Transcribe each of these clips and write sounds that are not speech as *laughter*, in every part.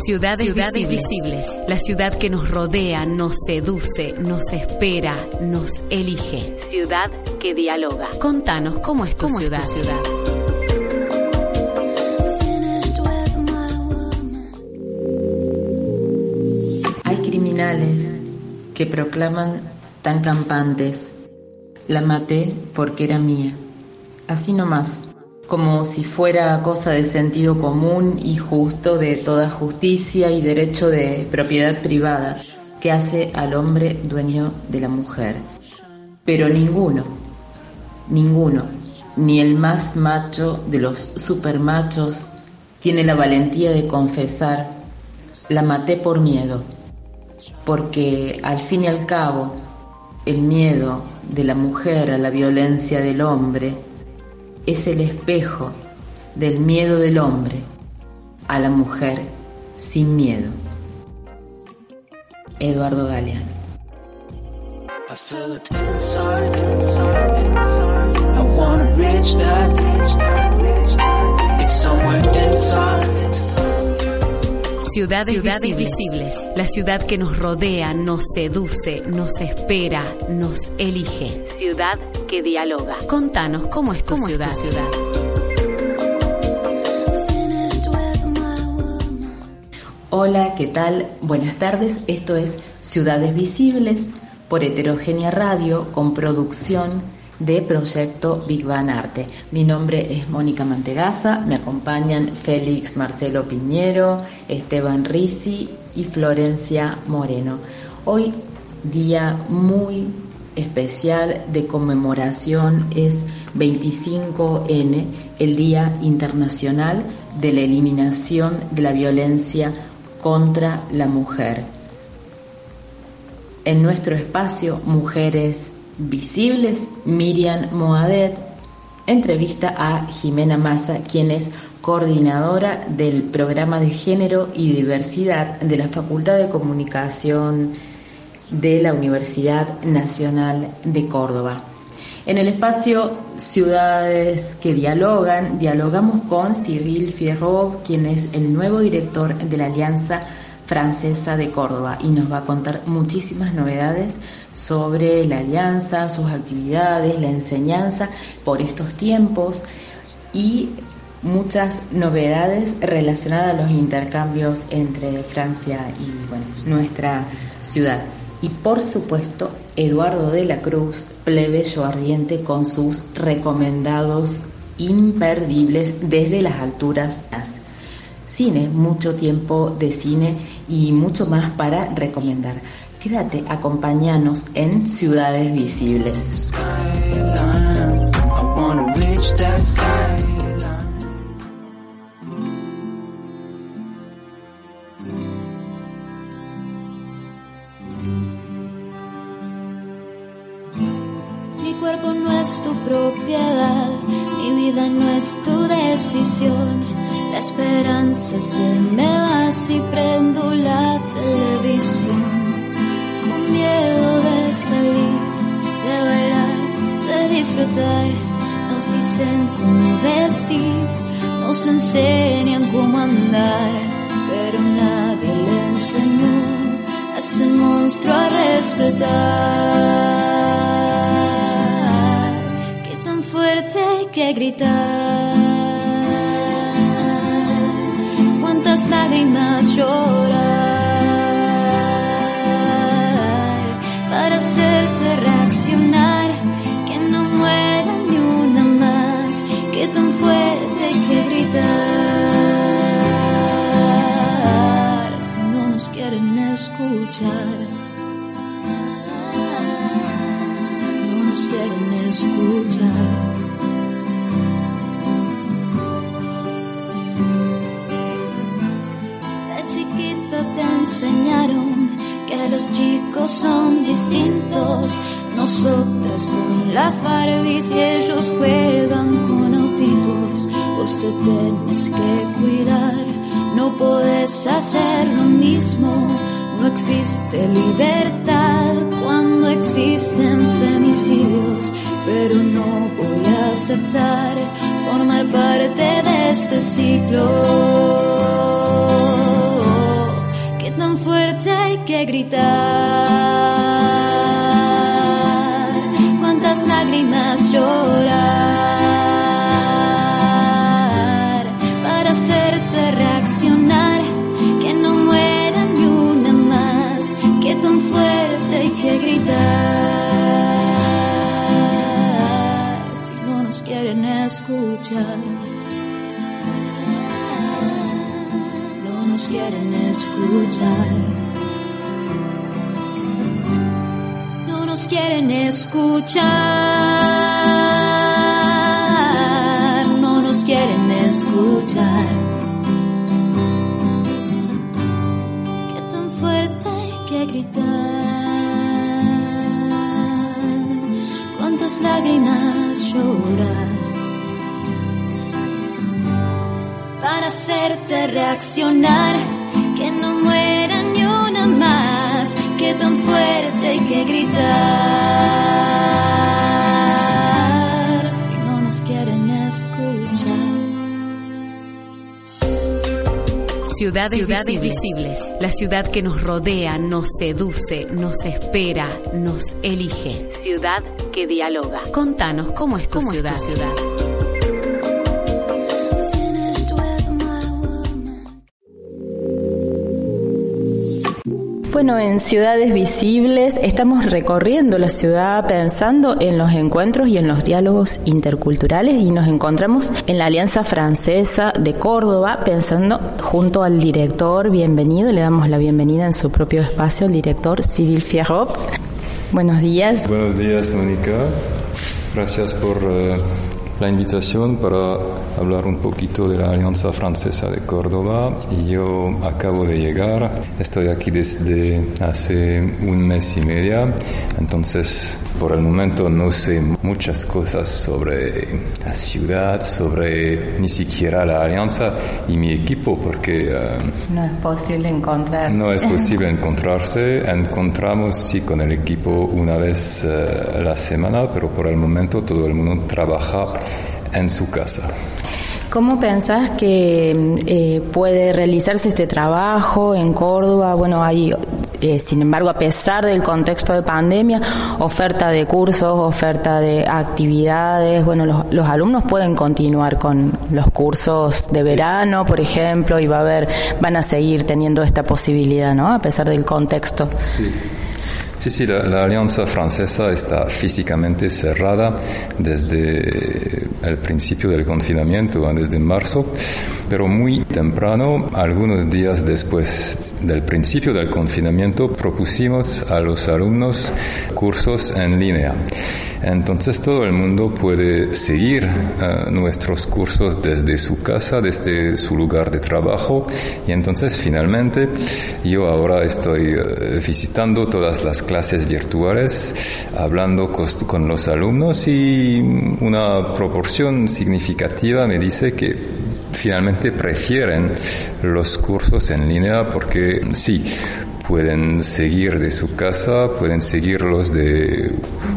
Ciudades, Ciudades visibles. La ciudad que nos rodea, nos seduce, nos espera, nos elige. Ciudad que dialoga. Contanos cómo es tu ciudad. ciudad? Hay criminales que proclaman tan campantes. La maté porque era mía. Así nomás como si fuera cosa de sentido común y justo de toda justicia y derecho de propiedad privada que hace al hombre dueño de la mujer. Pero ninguno, ninguno, ni el más macho de los supermachos tiene la valentía de confesar, la maté por miedo, porque al fin y al cabo el miedo de la mujer a la violencia del hombre es el espejo del miedo del hombre a la mujer sin miedo. Eduardo Galeano. Ciudades, Ciudades visibles. La ciudad que nos rodea, nos seduce, nos espera, nos elige. Ciudad que dialoga. Contanos cómo es tu ciudad. ciudad? Hola, ¿qué tal? Buenas tardes. Esto es Ciudades Visibles por Heterogénea Radio con producción de Proyecto Big Bang Arte. Mi nombre es Mónica Mantegaza, me acompañan Félix Marcelo Piñero, Esteban Risi y Florencia Moreno. Hoy día muy especial de conmemoración es 25N, el Día Internacional de la Eliminación de la Violencia contra la Mujer. En nuestro espacio Mujeres Visibles, Miriam Moadet entrevista a Jimena Massa, quien es coordinadora del programa de género y diversidad de la Facultad de Comunicación de la Universidad Nacional de Córdoba. En el espacio Ciudades que Dialogan, dialogamos con Cyril Fierrov, quien es el nuevo director de la Alianza Francesa de Córdoba y nos va a contar muchísimas novedades sobre la alianza, sus actividades, la enseñanza por estos tiempos y muchas novedades relacionadas a los intercambios entre Francia y nuestra ciudad y por supuesto Eduardo de la Cruz, plebeyo ardiente con sus recomendados imperdibles desde las alturas. Cine, mucho tiempo de cine y mucho más para recomendar. Quédate, acompáñanos en Ciudades Visibles. es tu propiedad, mi vida no es tu decisión. La esperanza se me va si prendo la televisión. De salir, de bailar, de disfrutar. Nos dicen cómo vestir, nos enseñan cómo andar, pero nadie le enseñó a ese monstruo a respetar. que gritar. Cuántas lágrimas llorar hacerte reaccionar. Que no muera ni una más. Que tan fuerte que gritar. Si no nos quieren escuchar. No nos quieren escuchar. Los chicos son distintos. Nosotras con las Barbies y ellos juegan con autitos. Vos te tienes que cuidar, no puedes hacer lo mismo. No existe libertad cuando existen femicidios, pero no voy a aceptar formar parte de este ciclo que gritar, cuántas lágrimas llorar para hacerte reaccionar, que no muera ni una más, que tan fuerte hay que gritar si no nos quieren escuchar. no nos quieren escuchar. Nos quieren escuchar. No nos quieren escuchar. Qué tan fuerte hay que gritar. Cuántas lágrimas llorar. para hacerte reaccionar, tan fuerte hay que gritar, si no nos quieren escuchar. Ciudades, Ciudades visibles. La ciudad que nos rodea, nos seduce, nos espera, nos elige. Ciudad que dialoga. Contanos cómo es tu ciudad. Es tu ciudad? Bueno, en Ciudades Visibles estamos recorriendo la ciudad pensando en los encuentros y en los diálogos interculturales y nos encontramos en la Alianza Francesa de Córdoba pensando junto al director, bienvenido, le damos la bienvenida en su propio espacio al director Cyril Fierrot. Buenos días. Buenos días, Mónica. Gracias por uh, la invitación para hablar un poquito de la Alianza Francesa de Córdoba. Yo acabo de llegar, estoy aquí desde hace un mes y media, entonces por el momento no sé muchas cosas sobre la ciudad, sobre ni siquiera la Alianza y mi equipo porque... Uh, no es posible encontrar. No es posible *laughs* encontrarse, encontramos sí con el equipo una vez uh, la semana, pero por el momento todo el mundo trabaja en su casa. ¿Cómo pensás que eh, puede realizarse este trabajo en Córdoba? Bueno, hay, eh, sin embargo, a pesar del contexto de pandemia, oferta de cursos, oferta de actividades. Bueno, los, los alumnos pueden continuar con los cursos de verano, por ejemplo, y va a haber, van a seguir teniendo esta posibilidad, ¿no? A pesar del contexto. Sí. Sí, sí, la, la, Alianza Francesa está físicamente cerrada desde el principio del confinamiento, desde marzo, pero muy temprano, algunos días después del principio del confinamiento, propusimos a los alumnos cursos en línea. Entonces todo el mundo puede seguir uh, nuestros cursos desde su casa, desde su lugar de trabajo. Y entonces finalmente yo ahora estoy uh, visitando todas las clases virtuales, hablando con los alumnos y una proporción significativa me dice que finalmente prefieren los cursos en línea porque sí, pueden seguir de su casa, pueden seguirlos de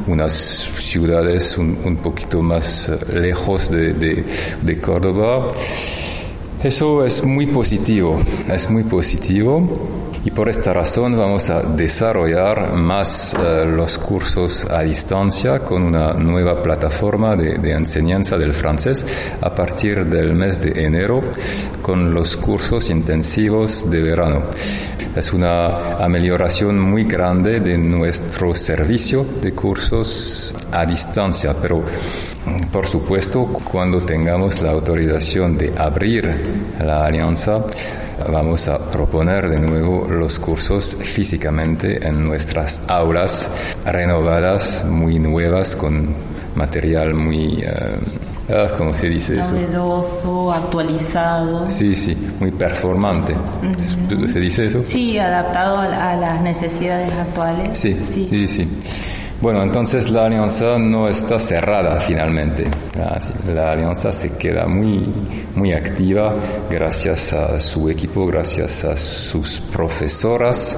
unas ciudades un, un poquito más lejos de, de, de, Córdoba. Eso es muy positivo, es muy positivo. Y por esta razón vamos a desarrollar más uh, los cursos a distancia con una nueva plataforma de, de, enseñanza del francés a partir del mes de enero con los cursos intensivos de verano. Es una amelioración muy grande de nuestro servicio de cursos a distancia, pero por supuesto cuando tengamos la autorización de abrir la alianza, vamos a proponer de nuevo los cursos físicamente en nuestras aulas renovadas, muy nuevas, con material muy... Uh, ah, ¿Cómo se dice eso? Novedoso, actualizado. Sí, sí, muy performante. Uh -huh. ¿Se dice eso? Sí, adaptado a, a las necesidades actuales. Sí, sí, sí. sí. Bueno, entonces la alianza no está cerrada finalmente. La alianza se queda muy, muy activa gracias a su equipo, gracias a sus profesoras.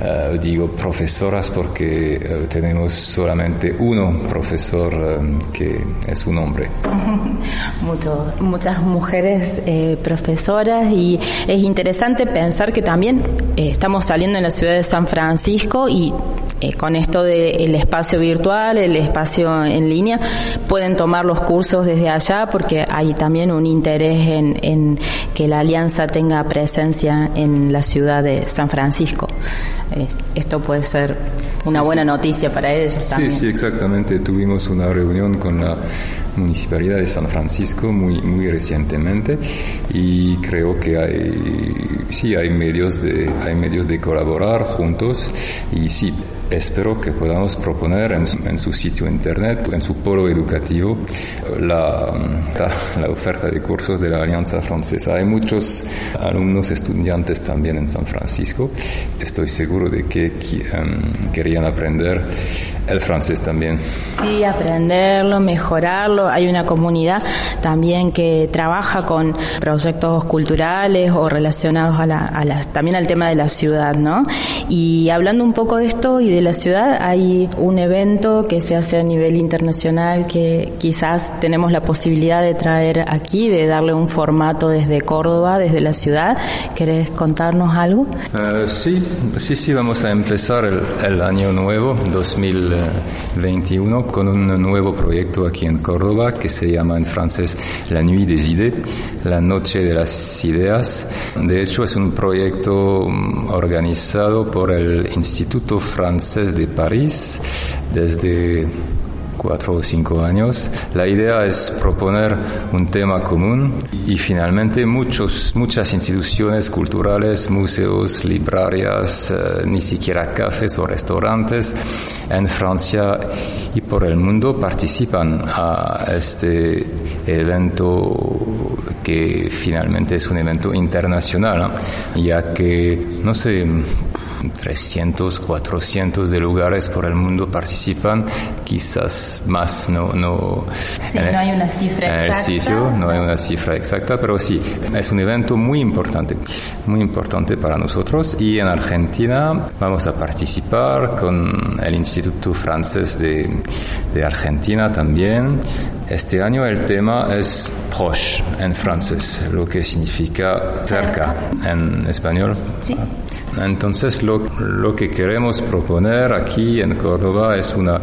Uh, digo profesoras porque uh, tenemos solamente uno profesor um, que es un hombre. *laughs* Mucho, muchas mujeres eh, profesoras y es interesante pensar que también eh, estamos saliendo en la ciudad de San Francisco y eh, con esto del espacio virtual, el espacio en línea, pueden tomar los cursos desde allá porque hay también un interés en que la alianza tenga presencia en la ciudad de San Francisco esto puede ser una buena noticia para ellos también. Sí, sí, exactamente. Tuvimos una reunión con la Municipalidad de San Francisco muy, muy recientemente y creo que hay sí, hay medios de, hay medios de colaborar juntos y sí, espero que podamos proponer en, su sitio internet, en su polo educativo, la, la, oferta de cursos de la Alianza Francesa. Hay muchos alumnos estudiantes también en San Francisco. Estoy seguro de que um, querían aprender el francés también. Sí, aprenderlo, mejorarlo. Hay una comunidad también que trabaja con proyectos culturales o relacionados a la, también al tema de la ciudad, ¿no? Y hablando un poco de esto y de la ciudad, hay un evento que se hace a nivel internacional que quizás tenemos la posibilidad de traer aquí, de darle un formato desde Córdoba, desde la ciudad. ¿Querés contarnos algo? Uh, sí, sí, sí, vamos a empezar el, el año nuevo, 2021, con un nuevo proyecto aquí en Córdoba que se llama en francés La Nuit des Idées, la noche de las ideas. De hecho, es un proyecto mm, organizado por el Instituto Francés de París desde cuatro o cinco años. La idea es proponer un tema común y finalmente muchos, muchas instituciones culturales, museos, librarias, eh, ni siquiera cafés o restaurantes en Francia y por el mundo participan a este evento que finalmente es un evento internacional, ya que, no sé, 300, 400 de lugares por el mundo participan, quizás más, no, no, sí, no hay una cifra en exacta. el sitio, no hay una cifra exacta, pero sí, es un evento muy importante, muy importante para nosotros. Y en Argentina vamos a participar con el Instituto Francés de, de Argentina también. Este año el tema es proche en francés, lo que significa cerca en español. Sí. Entonces lo, lo, que queremos proponer aquí en Córdoba es una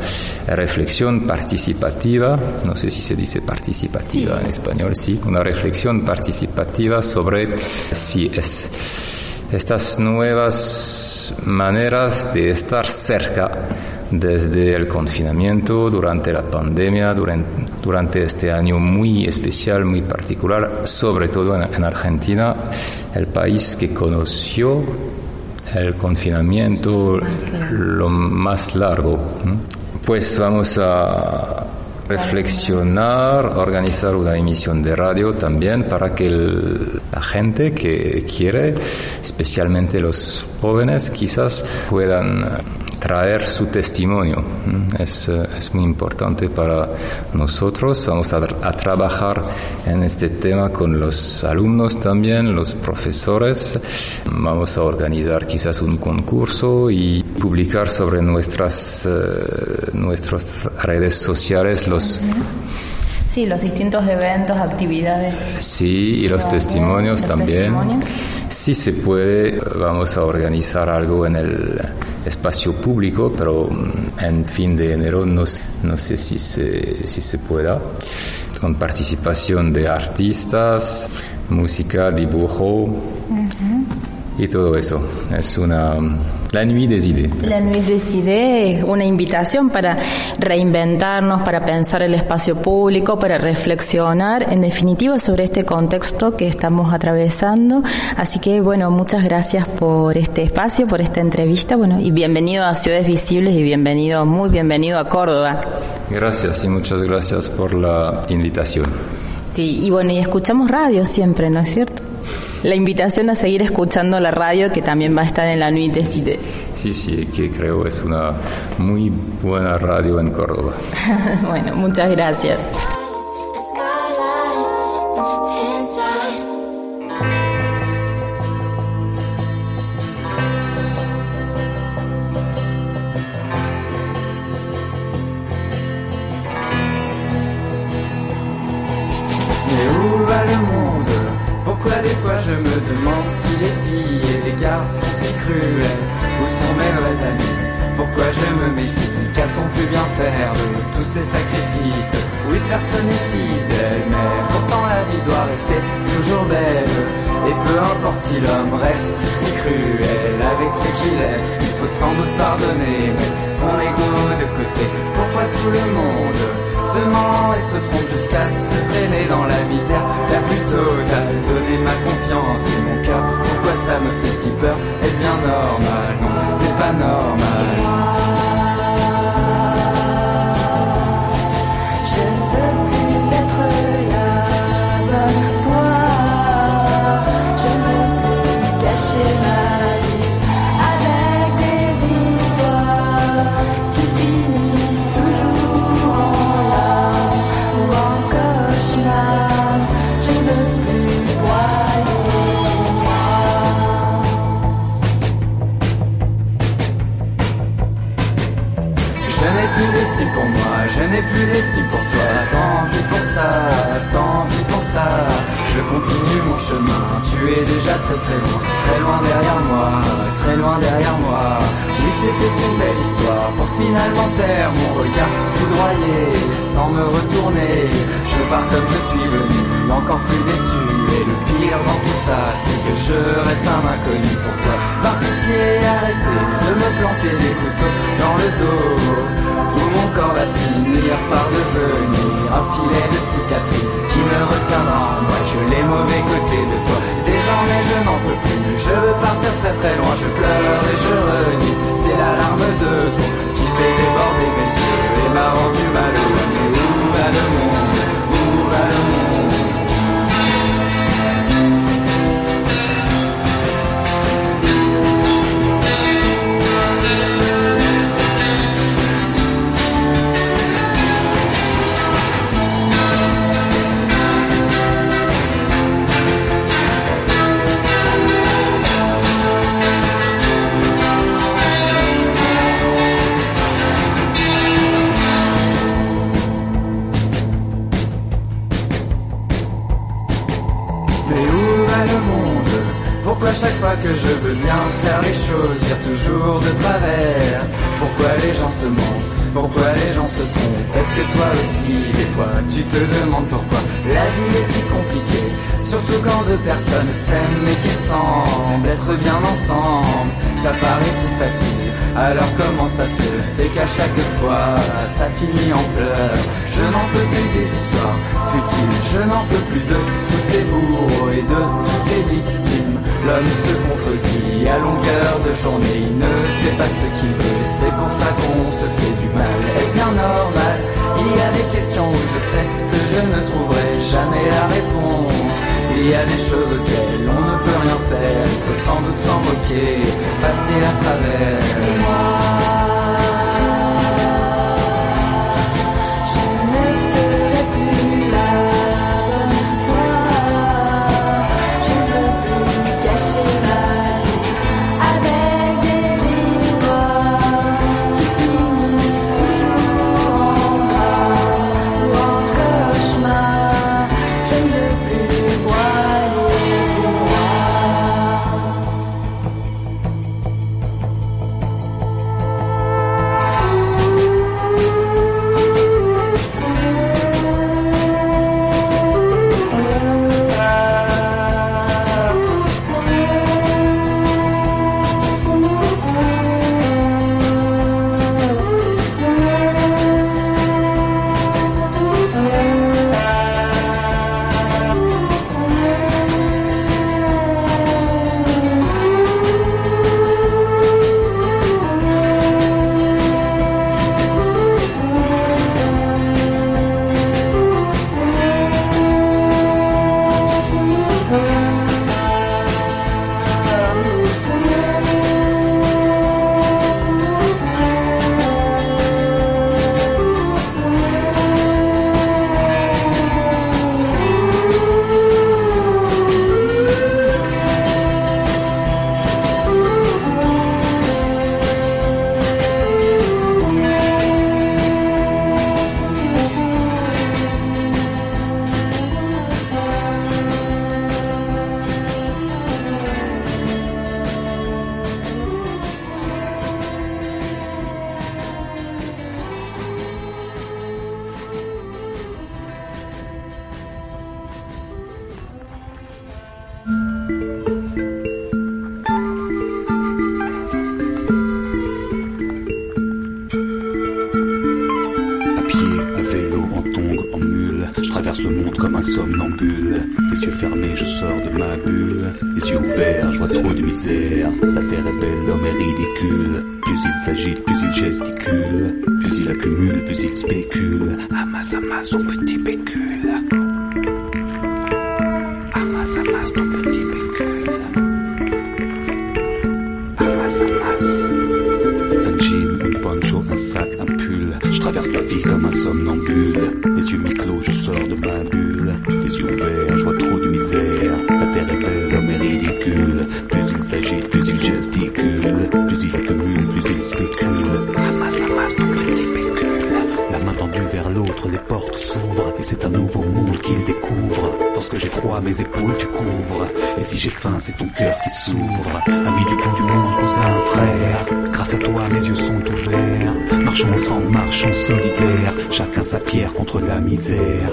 reflexión participativa, no sé si se dice participativa sí. en español, sí, una reflexión participativa sobre si es, estas nuevas maneras de estar cerca desde el confinamiento, durante la pandemia, durante, durante este año muy especial, muy particular, sobre todo en, en Argentina, el país que conoció el confinamiento lo más largo. Pues vamos a reflexionar, organizar una emisión de radio también para que la gente que quiere, especialmente los jóvenes, quizás puedan traer su testimonio. Es, es muy importante para nosotros. Vamos a, a, trabajar en este tema con los alumnos también, los profesores. Vamos a organizar quizás un concurso y publicar sobre nuestras, uh, nuestras redes sociales los... Sí, los distintos eventos, actividades. Sí, y los testimonios también. Testimonios. Si se puede, vamos a organizar algo en el espacio público, pero en fin de enero no, no sé si se, si se pueda. Con participación de artistas, música, dibujo. Y todo eso. Es una la nuit des idées. La nuit des idées es una invitación para reinventarnos, para pensar el espacio público, para reflexionar en definitiva sobre este contexto que estamos atravesando. Así que bueno, muchas gracias por este espacio, por esta entrevista, bueno, y bienvenido a Ciudades Visibles y bienvenido, muy bienvenido a Córdoba. Gracias y muchas gracias por la invitación. Sí, y bueno, y escuchamos radio siempre, ¿no es cierto? La invitación a seguir escuchando la radio que también va a estar en la Nuit des Idées. Sí, sí, que creo es una muy buena radio en Córdoba. *laughs* bueno, muchas gracias. Oui, c'était une belle histoire pour finalement taire mon regard foudroyé, sans me retourner. Je pars comme je suis venu, encore plus déçu. Et le pire dans tout ça, c'est que je reste un inconnu pour toi. Par pitié, arrêtez de me planter des couteaux dans le dos mon corps va finir par devenir un filet de cicatrices qui ne retiendra en moi que les mauvais côtés de toi. Désormais je n'en peux plus, je veux partir très très loin, je pleure et je renie. C'est l'alarme de trop qui fait déborder mes yeux et m'a rendu malheureux. Mais où va le monde? Chaque fois que je veux bien faire les choses, dire toujours de travers. Pourquoi les gens se mentent? Pourquoi les gens se trompent? Est-ce que toi aussi, des fois, tu te demandes pourquoi la vie est si compliquée? Surtout quand deux personnes s'aiment et qui semblent être bien ensemble Ça paraît si facile, alors comment ça se fait qu'à chaque fois ça finit en pleurs? Je n'en peux plus des histoires futiles, je n'en peux plus de tous ces bourreaux et de toutes ces victimes L'homme se contredit à longueur de journée, il ne sait pas ce qu'il veut, c'est pour ça qu'on se fait du mal. Est-ce bien normal? Il y a des questions où je sais que je ne trouverai jamais la réponse. Il y a des choses auxquelles on ne peut rien faire, il faut sans doute s'en moquer, passer à travers. Il s'agite, plus il gesticule. Plus il accumule, plus il spécule. Amasse, amasse son petit pécule. Mes épaules tu couvres. Et si j'ai faim, c'est ton cœur qui s'ouvre. Ami du bout du monde, cousin, frère. Grâce à toi, mes yeux sont ouverts. Marchons ensemble, marchons solidaires. Chacun sa pierre contre la misère.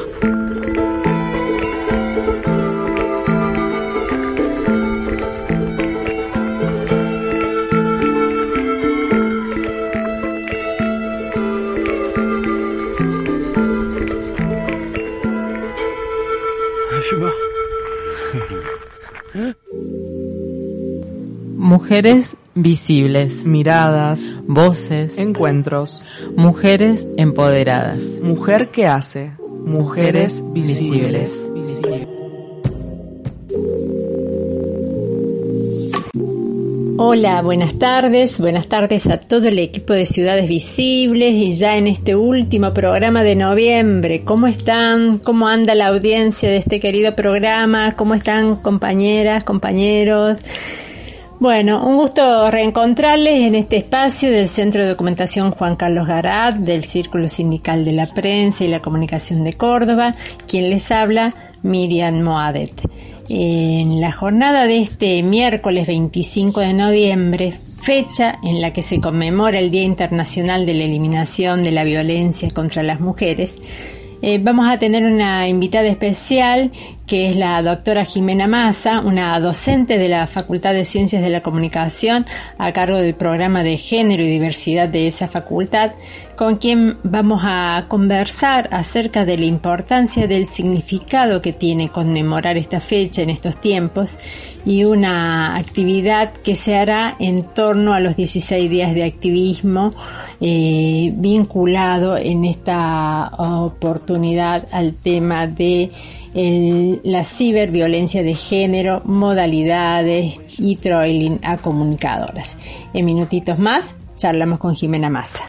Mujeres visibles, miradas, voces, encuentros, mujeres empoderadas, mujer que hace, mujeres visibles. Hola, buenas tardes, buenas tardes a todo el equipo de Ciudades Visibles y ya en este último programa de noviembre. ¿Cómo están? ¿Cómo anda la audiencia de este querido programa? ¿Cómo están compañeras, compañeros? Bueno, un gusto reencontrarles en este espacio del Centro de Documentación Juan Carlos Garat, del Círculo Sindical de la Prensa y la Comunicación de Córdoba, quien les habla, Miriam Moadet. En la jornada de este miércoles 25 de noviembre, fecha en la que se conmemora el Día Internacional de la Eliminación de la Violencia contra las Mujeres, eh, vamos a tener una invitada especial que es la doctora Jimena Massa, una docente de la Facultad de Ciencias de la Comunicación a cargo del programa de género y diversidad de esa facultad, con quien vamos a conversar acerca de la importancia del significado que tiene conmemorar esta fecha en estos tiempos y una actividad que se hará en torno a los 16 días de activismo eh, vinculado en esta oportunidad al tema de la ciberviolencia de género, modalidades y trolling a comunicadoras. En minutitos más charlamos con Jimena Massa.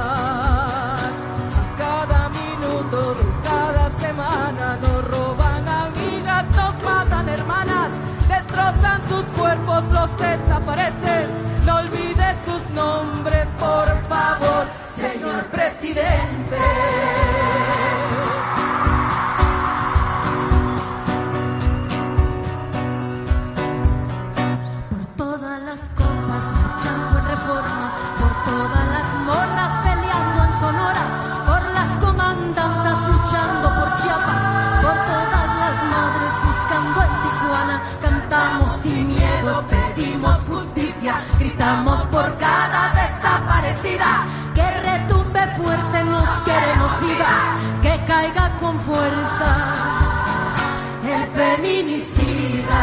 Que retumbe fuerte, nos queremos viva, que caiga con fuerza el feminicida.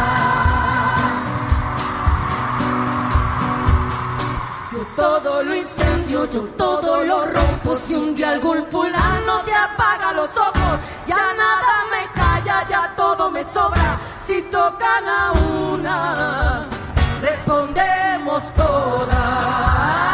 Yo todo lo incendio, yo todo lo rompo. Si un día algún fulano te apaga los ojos, ya nada me calla, ya todo me sobra. Si tocan a una, respondemos todas.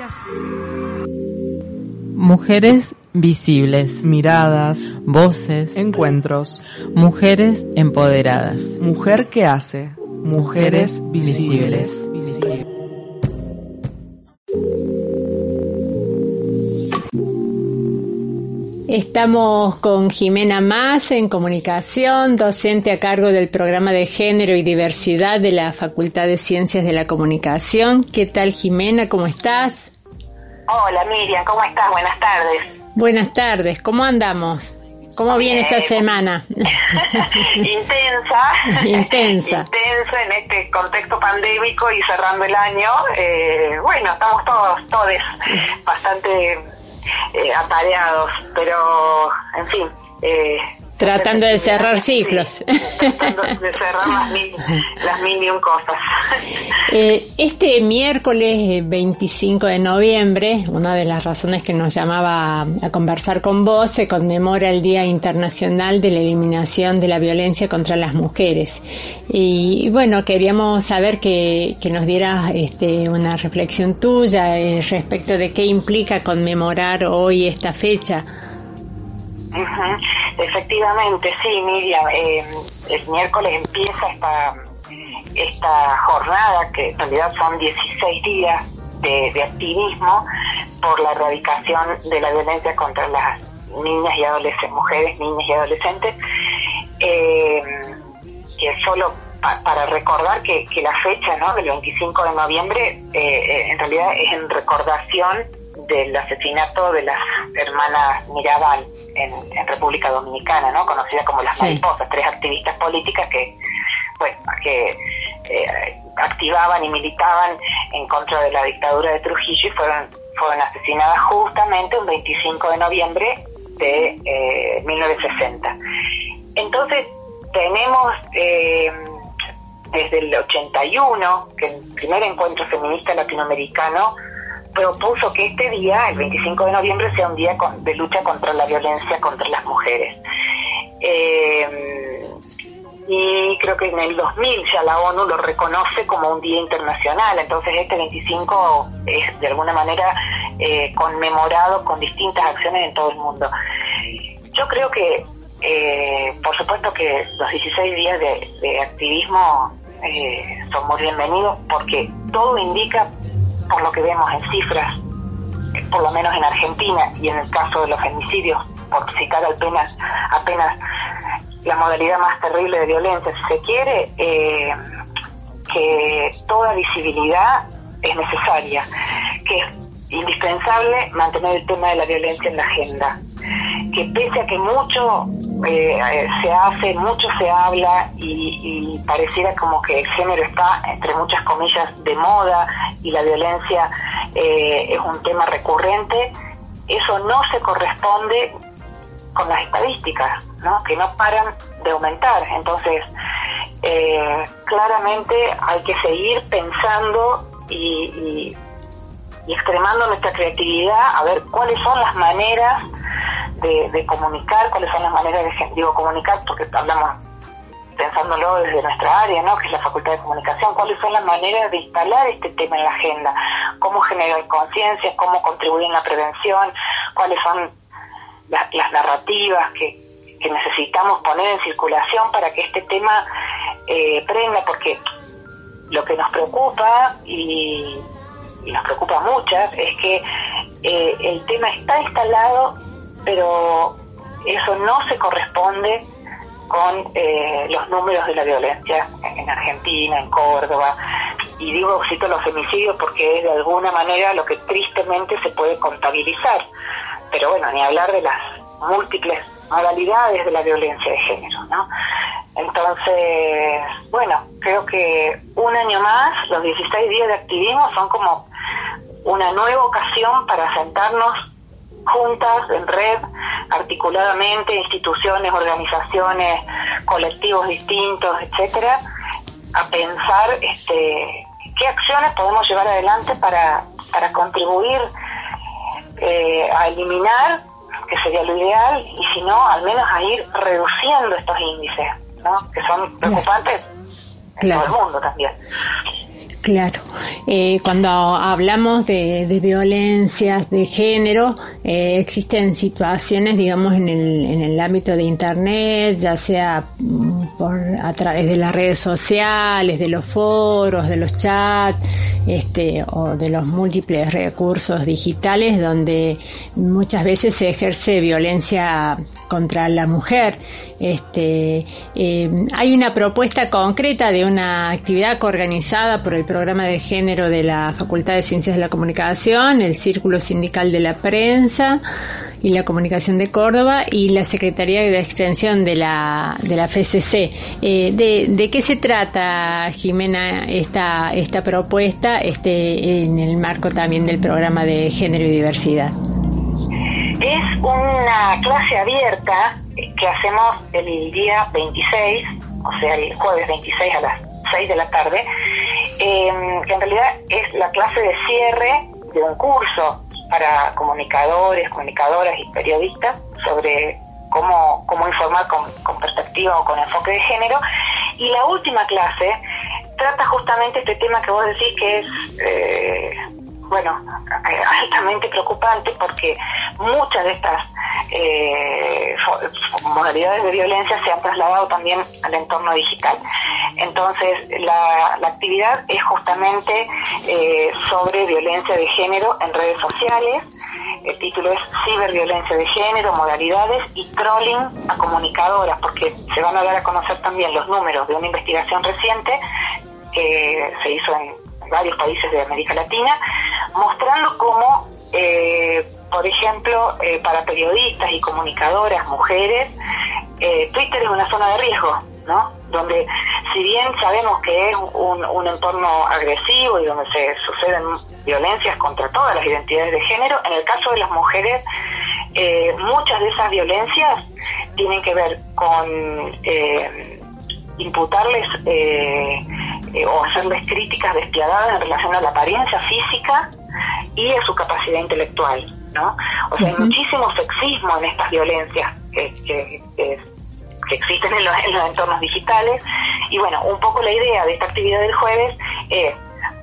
Gracias. Mujeres visibles, miradas, voces, encuentros, mujeres empoderadas, mujer que hace, mujeres visibles. Estamos con Jimena Más en comunicación, docente a cargo del programa de género y diversidad de la Facultad de Ciencias de la Comunicación. ¿Qué tal Jimena? ¿Cómo estás? Hola Miriam, ¿cómo estás? Buenas tardes. Buenas tardes, ¿cómo andamos? ¿Cómo viene esta semana? *laughs* Intensa. Intensa. Intensa en este contexto pandémico y cerrando el año. Eh, bueno, estamos todos, todos bastante eh, atareados, pero en fin. Eh, Tratando de cerrar ciclos. *laughs* Tratando de cerrar las mil, las mil y un cosas. *laughs* Eh, este miércoles 25 de noviembre, una de las razones que nos llamaba a conversar con vos, se conmemora el Día Internacional de la Eliminación de la Violencia contra las Mujeres. Y bueno, queríamos saber que, que nos dieras este, una reflexión tuya eh, respecto de qué implica conmemorar hoy esta fecha. Ujú, Efectivamente, sí, Miriam. eh, el miércoles empieza esta, esta jornada, que en realidad son 16 días de, de activismo por la erradicación de la violencia contra las niñas y adolescentes, mujeres, niñas y adolescentes. Eh, que solo pa- para recordar que, que la fecha ¿no? del 25 de noviembre eh, eh, en realidad es en recordación del asesinato de las hermanas Mirabal en, en República Dominicana, ¿no? conocida como las Sí. mariposas, tres activistas políticas que, bueno, que eh, activaban y militaban en contra de la dictadura de Trujillo y fueron, fueron asesinadas justamente un 25 de noviembre de eh, 1960. Entonces, tenemos eh, desde el 81 que el primer encuentro feminista latinoamericano propuso que este día, el 25 de noviembre, sea un día con- de lucha contra la violencia contra las mujeres. Eh, y creo que en el 2000 ya la ONU lo reconoce como un día internacional, entonces este 25 es de alguna manera eh, conmemorado con distintas acciones en todo el mundo. Yo creo que, eh, por supuesto que los 16 días de, de activismo eh, son muy bienvenidos porque todo indica, por lo que vemos en cifras, por lo menos en Argentina y en el caso de los femicidios, por citar apenas, apenas la modalidad más terrible de violencia, si se quiere, eh, que toda visibilidad es necesaria, que indispensable mantener el tema de la violencia en la agenda, que pese a que mucho eh, eh, se hace, mucho se habla y, y pareciera como que el género está, entre muchas comillas, de moda y la violencia eh, es un tema recurrente, eso no se corresponde con las estadísticas, ¿no? que no paran de aumentar. Entonces, eh, claramente hay que seguir pensando y, y- y extremando nuestra creatividad a ver cuáles son las maneras de, comunicar, cuáles son las maneras de, digo, comunicar, porque hablamos pensándolo desde nuestra área, ¿no? que es la Facultad de Comunicación, cuáles son las maneras de instalar este tema en la agenda, cómo generar conciencia, cómo contribuir en la prevención, cuáles son la- las narrativas que, que necesitamos poner en circulación para que este tema eh, prenda, porque lo que nos preocupa y, nos preocupa muchas es que eh, el tema está instalado, pero eso no se corresponde con eh, los números de la violencia en Argentina, en Córdoba. Y digo, cito los femicidios porque es de alguna manera lo que tristemente se puede contabilizar. Pero bueno, ni hablar de las múltiples modalidades de la violencia de género, ¿no? Entonces, bueno, creo que un año más, los 16 días de activismo son como una nueva ocasión para sentarnos juntas, en red, articuladamente, instituciones, organizaciones, colectivos distintos, etcétera, a pensar este, qué acciones podemos llevar adelante para, para contribuir eh, a eliminar, que sería lo ideal, y si no, al menos a ir reduciendo estos índices, ¿no? que son preocupantes en todo el mundo también. Claro, eh, cuando hablamos de, violencias de género, eh, existen situaciones, digamos, en el, en el ámbito de Internet, ya sea por, a través de las redes sociales, de los foros, de los chats, este, o de los múltiples recursos digitales, donde muchas veces se ejerce violencia contra la mujer. Este, eh, hay una propuesta concreta de una actividad organizada por el programa de género de la Facultad de Ciencias de la Comunicación, el Círculo Sindical de la Prensa y la Comunicación de Córdoba y la Secretaría de Extensión de la, de la FCC. Eh, de, ¿De qué se trata, Jimena, esta, esta propuesta este, en el marco también del programa de género y diversidad? Es una clase abierta que hacemos el día 26, o sea, el jueves 26 a las 6 de la tarde, que en realidad es la clase de cierre de un curso para comunicadores, comunicadoras y periodistas sobre cómo, cómo informar con, perspectiva o con enfoque de género. Y la última clase trata justamente este tema que vos decís que es eh, bueno, eh, *laughs* altamente preocupante porque muchas de estas eh, modalidades de violencia se han trasladado también al entorno digital. Entonces, la, actividad es justamente eh, sobre violencia de género en redes sociales. El título es Ciberviolencia de género, modalidades y trolling a comunicadoras, porque se van a dar a conocer también los números de una investigación reciente que se hizo en varios países de América Latina, mostrando cómo, eh, por ejemplo, eh, para periodistas y comunicadoras, mujeres, eh, Twitter es una zona de riesgo, ¿no? Donde, si bien sabemos que es un, un entorno agresivo y donde se suceden violencias contra todas las identidades de género, en el caso de las mujeres, muchas de esas violencias tienen que ver con imputarles eh, o hacerles críticas despiadadas en relación a la apariencia física y a su capacidad intelectual, ¿no? O sea, hay muchísimo sexismo en estas violencias que, que, existen en los, entornos digitales y bueno, un poco la idea de esta actividad del jueves es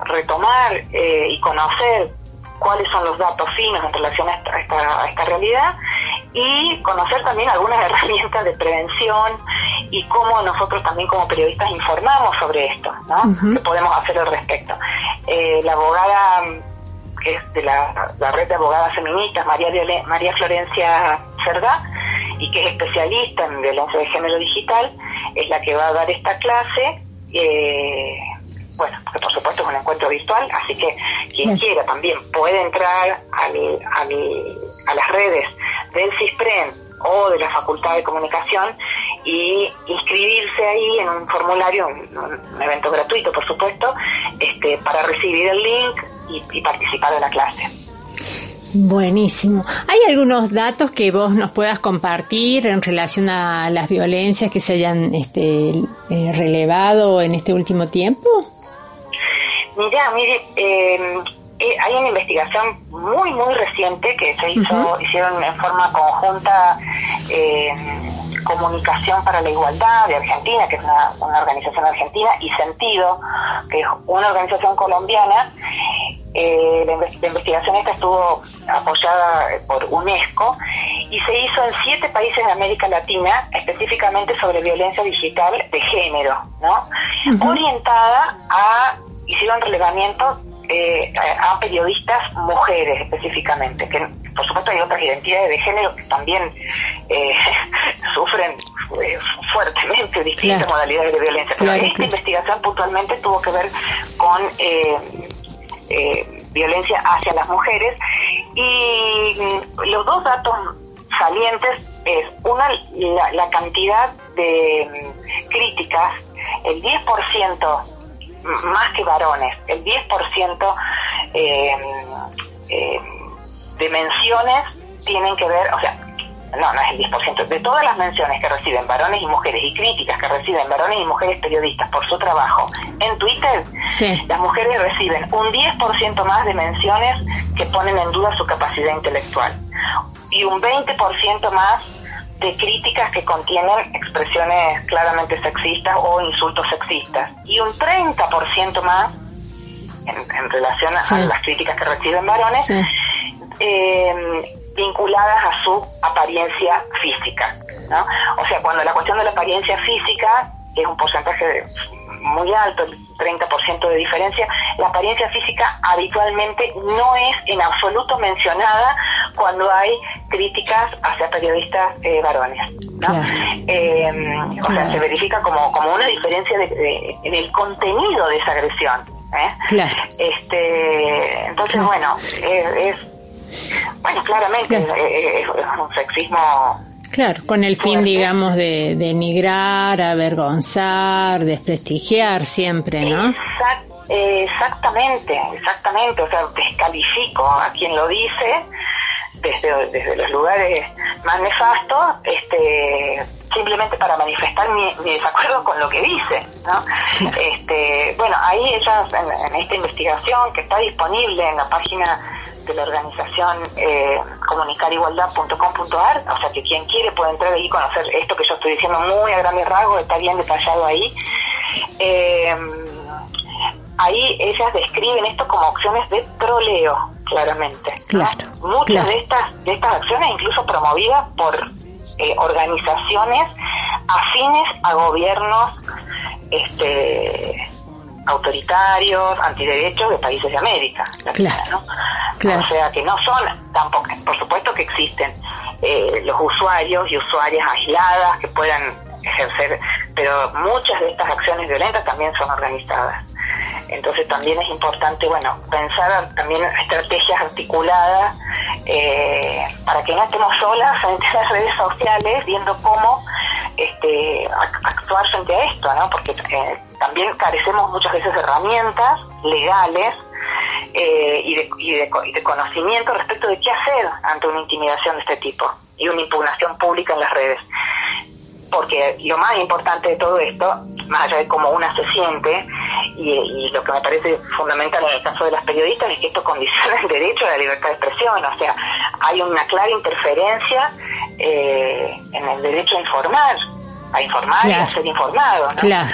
retomar eh, y conocer cuáles son los datos finos en relación a esta, a esta realidad y conocer también algunas herramientas de prevención y cómo nosotros también como periodistas informamos sobre esto, ¿no? ¿Qué podemos hacer al respecto? Eh, la abogada que es de la, red de abogadas feministas, María, María Florencia Cerdá, y que es especialista en violencia de género digital, es la que va a dar esta clase. Eh, bueno, que por supuesto es un encuentro virtual, así que quien quiera también puede entrar al, a las redes del CISPREN o de la Facultad de Comunicación y inscribirse ahí en un formulario, un, evento gratuito por supuesto, este, para recibir el link y, participar de la clase. Buenísimo. ¿Hay algunos datos que vos nos puedas compartir en relación a las violencias que se hayan este, eh, relevado en este último tiempo? Mira, mire, em, eh, hay una investigación muy, muy reciente que se hizo, hicieron en forma conjunta eh, Comunicación para la Igualdad de Argentina, que es una, organización argentina, y Sentido, que es una organización colombiana. Eh, la, investigación esta estuvo apoyada por UNESCO y se hizo en siete países de América Latina, específicamente sobre violencia digital de género, ¿no? Orientada a, hicieron relevamiento eh, a periodistas mujeres específicamente, que por supuesto hay otras identidades de género que también eh, *laughs* sufren eh, fuertemente distintas modalidades de violencia, pero esta investigación puntualmente tuvo que ver con violencia hacia las mujeres. Y los dos datos salientes es una la, cantidad de mm, críticas, el 10% más que varones, el 10% eh, eh, de menciones tienen que ver, o sea, no, no es el 10%, de todas las menciones que reciben varones y mujeres y críticas que reciben varones y mujeres periodistas por su trabajo en Twitter, las mujeres reciben un 10% más de menciones que ponen en duda su capacidad intelectual y un 20% más de críticas que contienen expresiones claramente sexistas o insultos sexistas y un 30% más en, relación a las críticas que reciben varones eh, vinculadas a su apariencia física. ¿no? O sea, cuando la cuestión de la apariencia física es un porcentaje muy alto, el 30% de diferencia, la apariencia física habitualmente no es en absoluto mencionada cuando hay críticas hacia periodistas eh, varones. ¿no? Eh, o sea, se verifica como, como una diferencia de, en el contenido de esa agresión. ¿eh? Este, entonces, bueno, es, bueno, claramente es, un sexismo Claro, con el fin, digamos, de denigrar, avergonzar, desprestigiar siempre, ¿no? exactamente, exactamente. O sea, descalifico a quien lo dice desde, desde los lugares más nefastos, este, simplemente para manifestar mi, desacuerdo con lo que dice, ¿no? *laughs* Este, bueno, ahí ellas, en esta investigación que está disponible en la página de la organización eh, comunicarigualdad.com.ar, o sea que quien quiere puede entrar ahí y conocer esto que yo estoy diciendo muy a grandes rasgos, está bien detallado ahí. Eh, ahí ellas describen esto como opciones de troleo, claramente. Muchas de estas de estas acciones incluso promovidas por eh, organizaciones afines a gobiernos este autoritarios, antiderechos de países de América Claro. O sea que no son tampoco, por supuesto que existen eh, los usuarios y usuarias aisladas que puedan ejercer, pero muchas de estas acciones violentas también son organizadas. Entonces también es importante, bueno, pensar también estrategias articuladas eh, para que no estemos solas frente a *laughs* las redes sociales viendo cómo este, actuar frente a esto, ¿no? Porque eh, también carecemos muchas veces de herramientas legales eh, y, de, y, de, conocimiento respecto de qué hacer ante una intimidación de este tipo y una impugnación pública en las redes. Porque lo más importante de todo esto, más allá de cómo una se siente, y, lo que me parece fundamental en el caso de las periodistas es que esto condiciona el derecho a la libertad de expresión, o sea, hay una clara interferencia eh, en el derecho a informar, a informar y a ser informado. ¿no? Claro,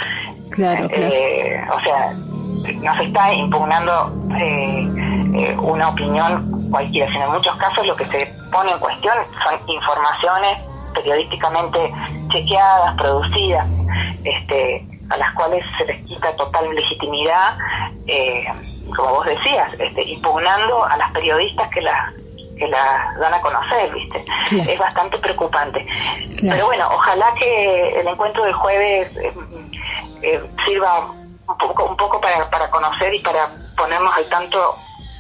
claro, eh, o sea, no se está impugnando eh, eh, una opinión cualquiera, sino en muchos casos lo que se pone en cuestión son informaciones periodísticamente chequeadas, producidas, este, a las cuales se les quita total legitimidad, eh, como vos decías, este, impugnando a las periodistas que las que las dan a conocer, ¿viste? Es bastante preocupante. Pero bueno, ojalá que el encuentro del jueves sirva un poco, un poco para, para conocer y para ponernos al tanto,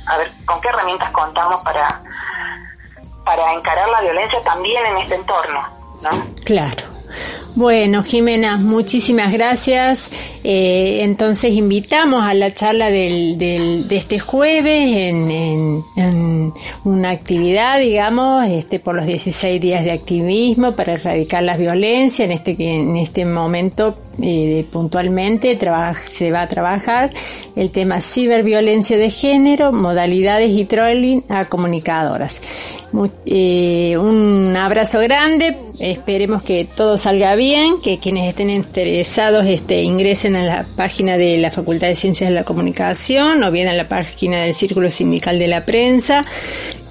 a ver con qué herramientas contamos para, para encarar la violencia también en este entorno, ¿no? Claro. Bueno, Jimena, muchísimas gracias. Eh, entonces invitamos a la charla del, del, de este jueves en, una actividad, digamos, este, por los 16 días de activismo para erradicar la violencia. En este, en este momento, eh, puntualmente, se va a trabajar el tema ciberviolencia de género, modalidades y trolling a comunicadoras. Eh, un abrazo grande, esperemos que todo salga bien, que quienes estén interesados este, ingresen a la página de la Facultad de Ciencias de la Comunicación o bien a la página del Círculo Sindical de la Prensa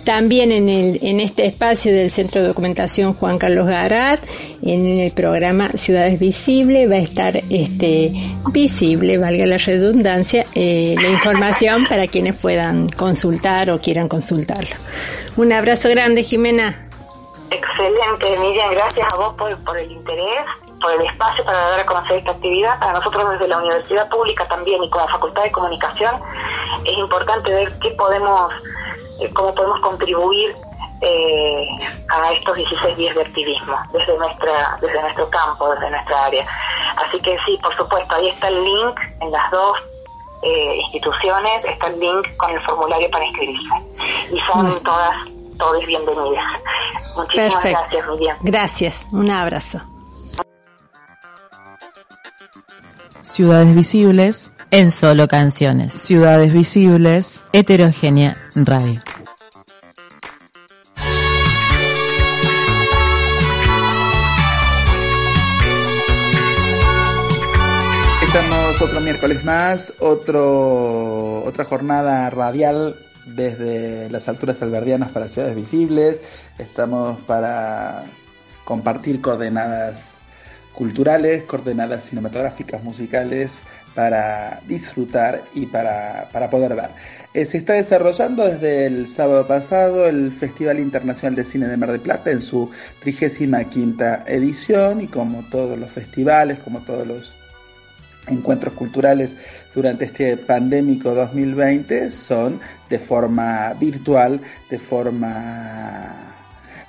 también en, el, en este espacio del Centro de Documentación Juan Carlos Garat, en el programa Ciudades Visibles, va a estar este, visible, valga la redundancia, eh, la información para quienes puedan consultar o quieran consultarlo. Un abrazo grande, Jimena. Excelente, Miriam, gracias a vos por, por el interés por el espacio para dar a conocer esta actividad. Para nosotros desde la Universidad Pública también y como Facultad de Comunicación es importante ver qué podemos, eh, cómo podemos contribuir eh, a estos 16 días de activismo desde nuestra desde nuestro campo, desde nuestra área. Así que sí, por supuesto, ahí está el link en las dos eh, instituciones, está el link con el formulario para inscribirse. Y son todas, todas bienvenidas. Muchísimas gracias, Miriam. Gracias, un abrazo. Ciudades Visibles. En solo canciones. Ciudades Visibles. Heterogénea Radio. Estamos otro miércoles más, otro, otra jornada radial desde las alturas alberdianas para Ciudades Visibles. Estamos para compartir coordenadas culturales, coordenadas cinematográficas, musicales, para disfrutar y para, poder ver. Eh, se está desarrollando desde el sábado pasado el Festival Internacional de Cine de Mar del Plata en su 35 edición y como todos los festivales, como todos los encuentros culturales durante este pandémico 2020 son de forma virtual, de forma...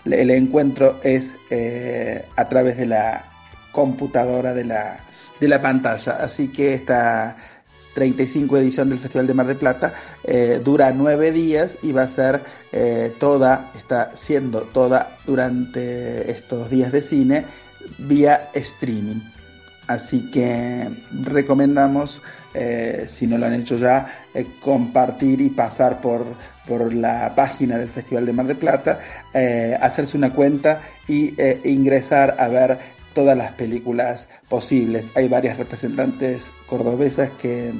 El encuentro es eh, a través de la computadora de la, de la pantalla. Así que esta 35 edición del Festival de Mar del Plata eh, dura nueve días y va a ser eh, toda, está siendo toda durante estos días de cine vía streaming. Así que recomendamos, eh, si no lo han hecho ya, compartir y pasar por, por la página del Festival de Mar del Plata, hacerse una cuenta y ingresar a ver todas las películas posibles. Hay varias representantes cordobesas que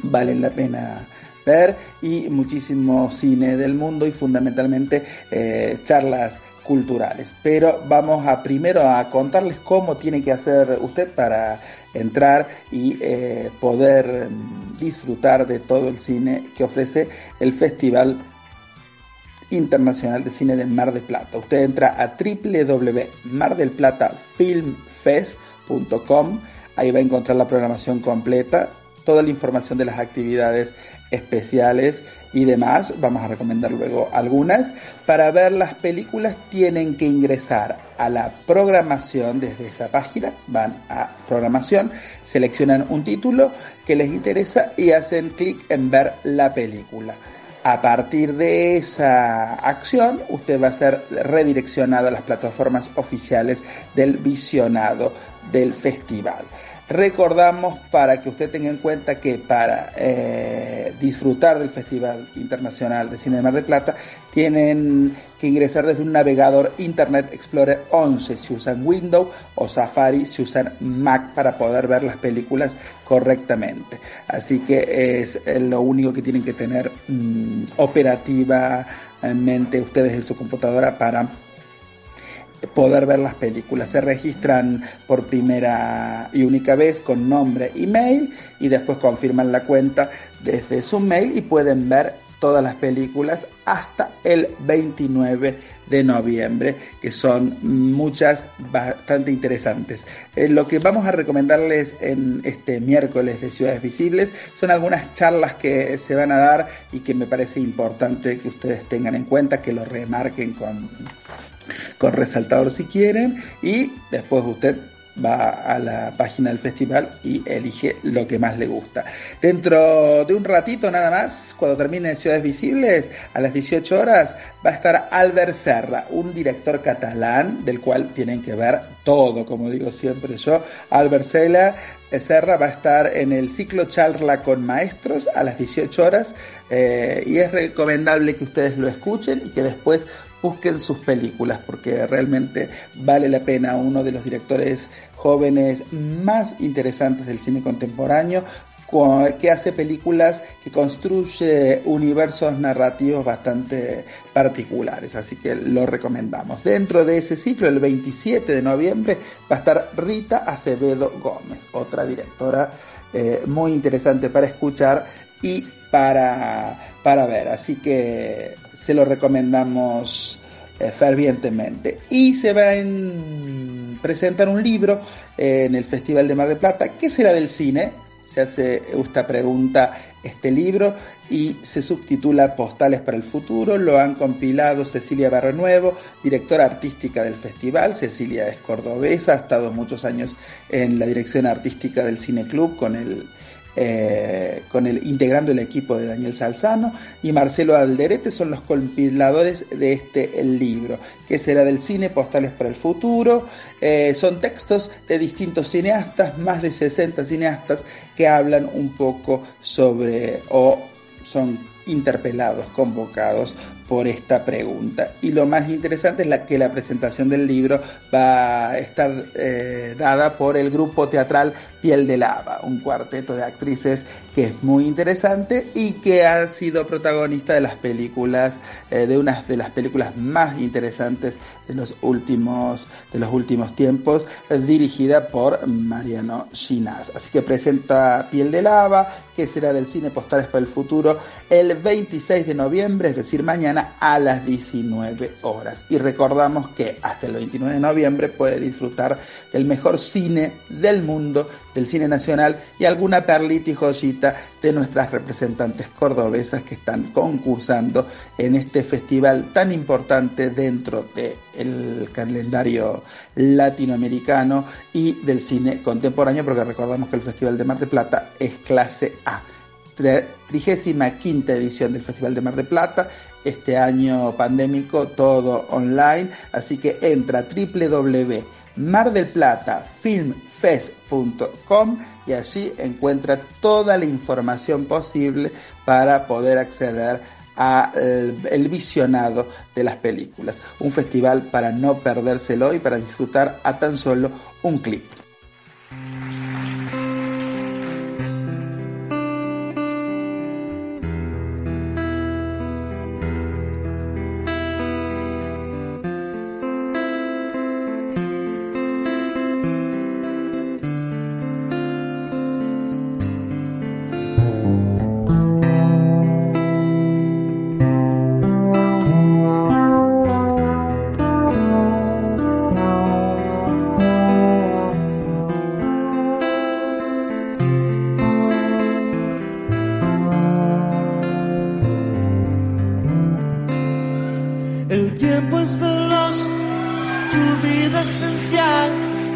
valen la pena ver y muchísimo cine del mundo y fundamentalmente eh, charlas culturales. Pero vamos a primero a contarles cómo tiene que hacer usted para entrar y eh, poder mm, disfrutar de todo el cine que ofrece el Festival Internacional de Cine de Mar del Plata. Usted entra a www.mardelplatafilmfest.com, ahí va a encontrar la programación completa, toda la información de las actividades especiales y demás. Vamos a recomendar luego algunas. Para ver las películas tienen que ingresar a la programación desde esa página. Van a programación, seleccionan un título que les interesa y hacen clic en ver la película. A partir de esa acción, usted va a ser redireccionado a las plataformas oficiales del visionado del festival. Recordamos para que usted tenga en cuenta que para eh, disfrutar del Festival Internacional de Cine de Mar del Plata tienen que ingresar desde un navegador Internet Explorer 11 si usan Windows o Safari si usan Mac para poder ver las películas correctamente. Así que es eh, lo único que tienen que tener mm, operativamente ustedes en su computadora para poder ver las películas. Se registran por primera y única vez con nombre y mail y después confirman la cuenta desde su mail y pueden ver todas las películas hasta el 29 de noviembre, que son muchas bastante interesantes. Eh, lo que vamos a recomendarles en este miércoles de Ciudades Visibles son algunas charlas que se van a dar y que me parece importante que ustedes tengan en cuenta, que lo remarquen con con resaltador si quieren y después usted va a la página del festival y elige lo que más le gusta. Dentro de un ratito nada más, cuando termine Ciudades Visibles, a las 18 horas, va a estar Albert Serra, un director catalán del cual tienen que ver todo, como digo siempre yo. Albert Serra va a estar en el ciclo charla con maestros a las 18 horas eh, y es recomendable que ustedes lo escuchen y que después busquen sus películas porque realmente vale la pena. Uno de los directores jóvenes más interesantes del cine contemporáneo que hace películas que construye universos narrativos bastante particulares, así que lo recomendamos. Dentro de ese ciclo, el 27 de noviembre, va a estar Rita Acevedo Gómez, otra directora eh, muy interesante para escuchar y para, para ver, así que se lo recomendamos eh, fervientemente. Y se va a presentar un libro eh, en el Festival de Mar de Plata. ¿Qué será del cine? Se hace esta pregunta este libro y se subtitula Postales para el Futuro. Lo han compilado Cecilia Barrenuevo, directora artística del festival. Cecilia es cordobesa, ha estado muchos años en la dirección artística del Cine Club con el eh, con el, integrando el equipo de Daniel Salzano y Marcelo Alderete son los compiladores de este libro, que será del cine Postales para el Futuro. Eh, son textos de distintos cineastas, más de 60 cineastas que hablan un poco sobre o son interpelados, convocados por esta pregunta. Y lo más interesante es la, que la presentación del libro va a estar eh, dada por el grupo teatral Piel de Lava, un cuarteto de actrices que es muy interesante y que ha sido protagonista de las películas, eh, de una de las películas más interesantes de los últimos, de los últimos tiempos, dirigida por Mariano Ginás. Así que presenta Piel de Lava, que será del cine Postales para el Futuro, el 26 de noviembre, es decir, mañana a las 19 horas. Y recordamos que hasta el 29 de noviembre puede disfrutar del mejor cine del mundo, del cine nacional y alguna perlita y joyita de nuestras representantes cordobesas que están concursando en este festival tan importante dentro del calendario latinoamericano y del cine contemporáneo, porque recordamos que el Festival de Mar de Plata es clase A. 35 edición del Festival de Mar de Plata este año pandémico todo online, así que entra www.mardelplatafilmfest.com y allí encuentra toda la información posible para poder acceder al visionado de las películas. Un festival para no perdérselo y para disfrutar a tan solo un clic.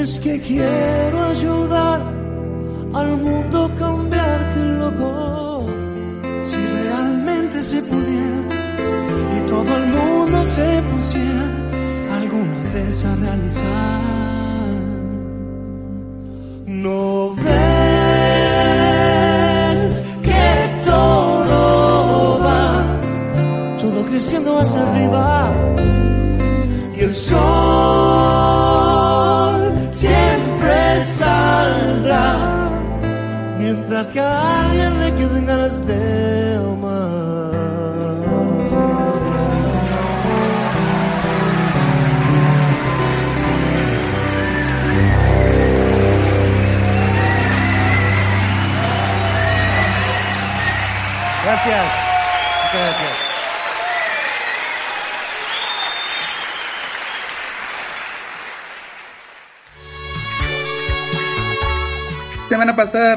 es que quiero ayudar al mundo a cambiar, que loco. Si realmente se pudiera y todo el mundo se pusiera alguna vez a realizar.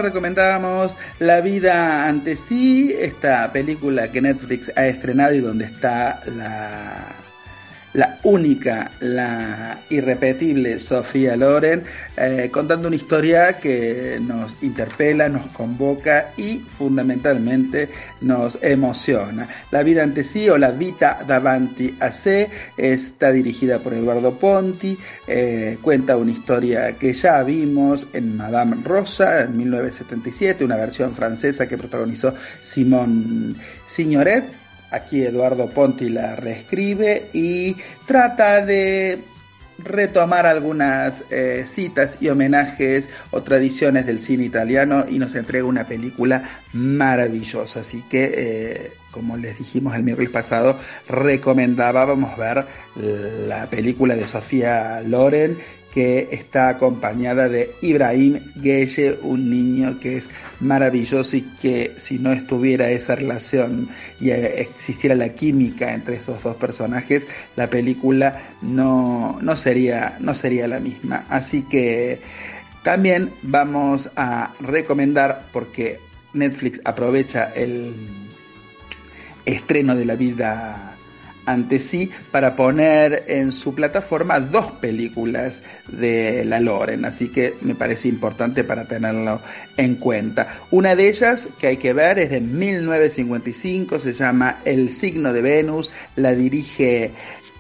Recomendábamos La vida ante sí, esta película que Netflix ha estrenado y donde está la, la única, la irrepetible Sofía Loren, eh, contando una historia que nos interpela, nos convoca y fundamentalmente nos emociona. La vida ante sí o La vita davanti a sé está dirigida por Eduardo Ponti, eh, cuenta una historia que ya vimos en Madame Rosa en 1977, una versión francesa que protagonizó Simón Signoret Aquí Eduardo Ponti la reescribe y trata de retomar algunas eh, citas y homenajes o tradiciones del cine italiano y nos entrega una película maravillosa. Así que, eh, como les dijimos el miércoles pasado, recomendábamos ver la película de Sofía Loren que está acompañada de Ibrahim Gueye, un niño que es maravilloso y que si no estuviera esa relación y eh, existiera la química entre esos dos personajes, la película no, no, sería, no sería la misma. Así que también vamos a recomendar, porque Netflix aprovecha el estreno de la vida ante sí para poner en su plataforma dos películas de la Loren, así que me parece importante para tenerlo en cuenta. Una de ellas que hay que ver es de 1955, se llama El signo de Venus, la dirige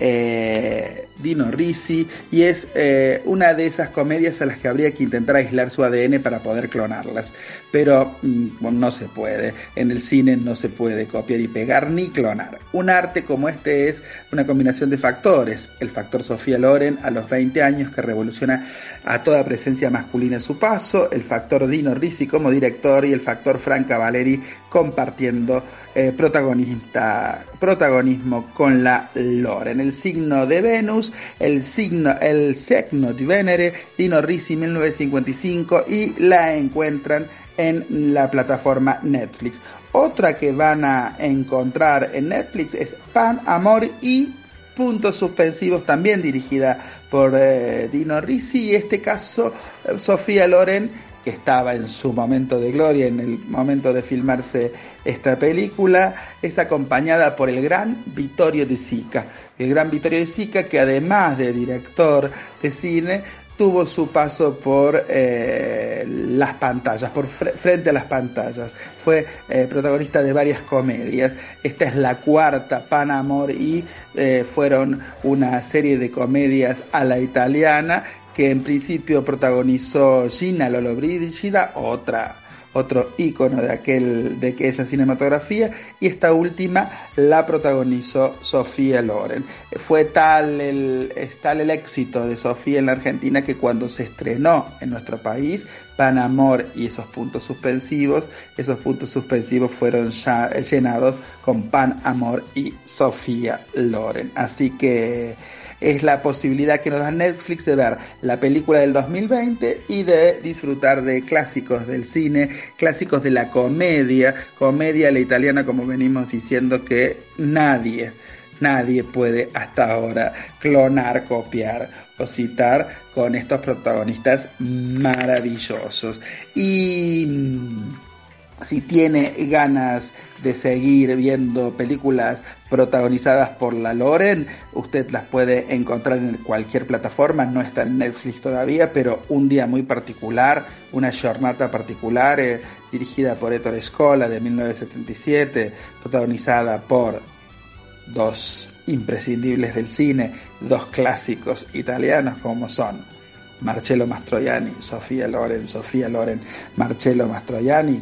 eh, Dino Risi y es eh, una de esas comedias a las que habría que intentar aislar su ADN para poder clonarlas. Pero mm, no se puede. En el cine no se puede copiar y pegar ni clonar. Un arte como este es una combinación de factores. El factor Sofía Loren a los 20 años que revoluciona a toda presencia masculina en su paso. El factor Dino Risi como director y el factor Franca Valeri compartiendo eh, protagonista, protagonismo con la Loren. El signo de Venus el signo, el signo di Venere, Dino Risi 1955 y la encuentran en la plataforma Netflix. Otra que van a encontrar en Netflix es Pan, Amor y Puntos Suspensivos, también dirigida por eh, Dino Risi y este caso eh, Sofía Loren que estaba en su momento de gloria, en el momento de filmarse esta película, es acompañada por el gran Vittorio de Sica. El gran Vittorio de Sica, que además de director de cine, tuvo su paso por eh, las pantallas, por frente a las pantallas. Fue eh, protagonista de varias comedias. Esta es la cuarta, Pan Amor, y eh, fueron una serie de comedias a la italiana que en principio protagonizó Gina Lollobrigida, otra otro ícono de aquel de aquella cinematografía y esta última la protagonizó Sofía Loren. Fue tal el, tal el éxito de Sofía en la Argentina que cuando se estrenó en nuestro país Pan Amor y esos puntos suspensivos, esos puntos suspensivos fueron ya llenados con Pan Amor y Sofía Loren. Así que es la posibilidad que nos da Netflix de ver la película del 2020 y de disfrutar de clásicos del cine, clásicos de la comedia, comedia la italiana como venimos diciendo que nadie, nadie puede hasta ahora clonar, copiar o citar con estos protagonistas maravillosos. Y si tiene ganas de seguir viendo películas protagonizadas por la Loren, usted las puede encontrar en cualquier plataforma, no está en Netflix todavía, pero un día muy particular, una jornada particular eh, dirigida por Ettore Scola de 1977, protagonizada por dos imprescindibles del cine, dos clásicos italianos como son Marcello Mastroianni, Sofía Loren, Sofía Loren, Marcello Mastroianni,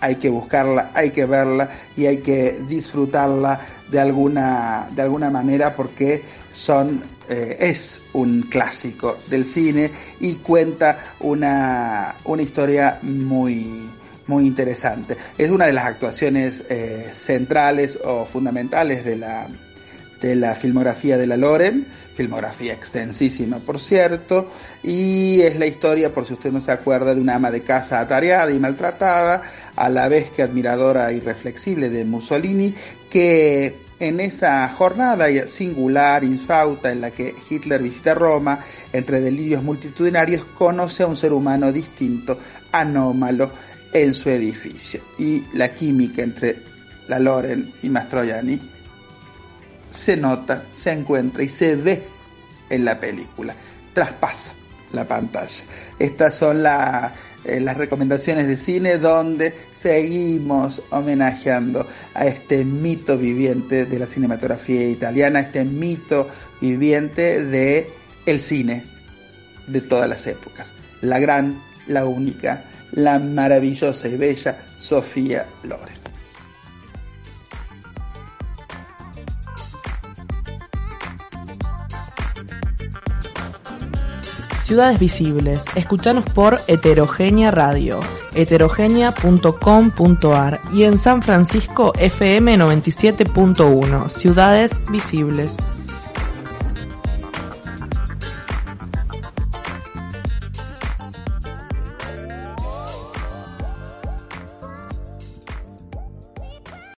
hay que buscarla, hay que verla y hay que disfrutarla de alguna, de alguna manera porque son, eh, es un clásico del cine y cuenta una, una historia muy, muy interesante. Es una de las actuaciones eh, centrales o fundamentales de la, de la filmografía de la Loren filmografía extensísima por cierto, y es la historia, por si usted no se acuerda, de una ama de casa atareada y maltratada, a la vez que admiradora y reflexible de Mussolini, que en esa jornada singular, infausta, en la que Hitler visita Roma, entre delirios multitudinarios, conoce a un ser humano distinto, anómalo, en su edificio. Y la química entre la Loren y Mastroianni se nota, se encuentra y se ve en la película. Traspasa la pantalla. Estas son eh, las recomendaciones de cine donde seguimos homenajeando a este mito viviente de la cinematografía italiana, este mito viviente de el cine de todas las épocas. La gran, la única, la maravillosa y bella Sofía Loren. Ciudades Visibles. Escuchanos por Heterogénea Radio, heterogénea.com.ar y en San Francisco FM 97.1. Ciudades Visibles.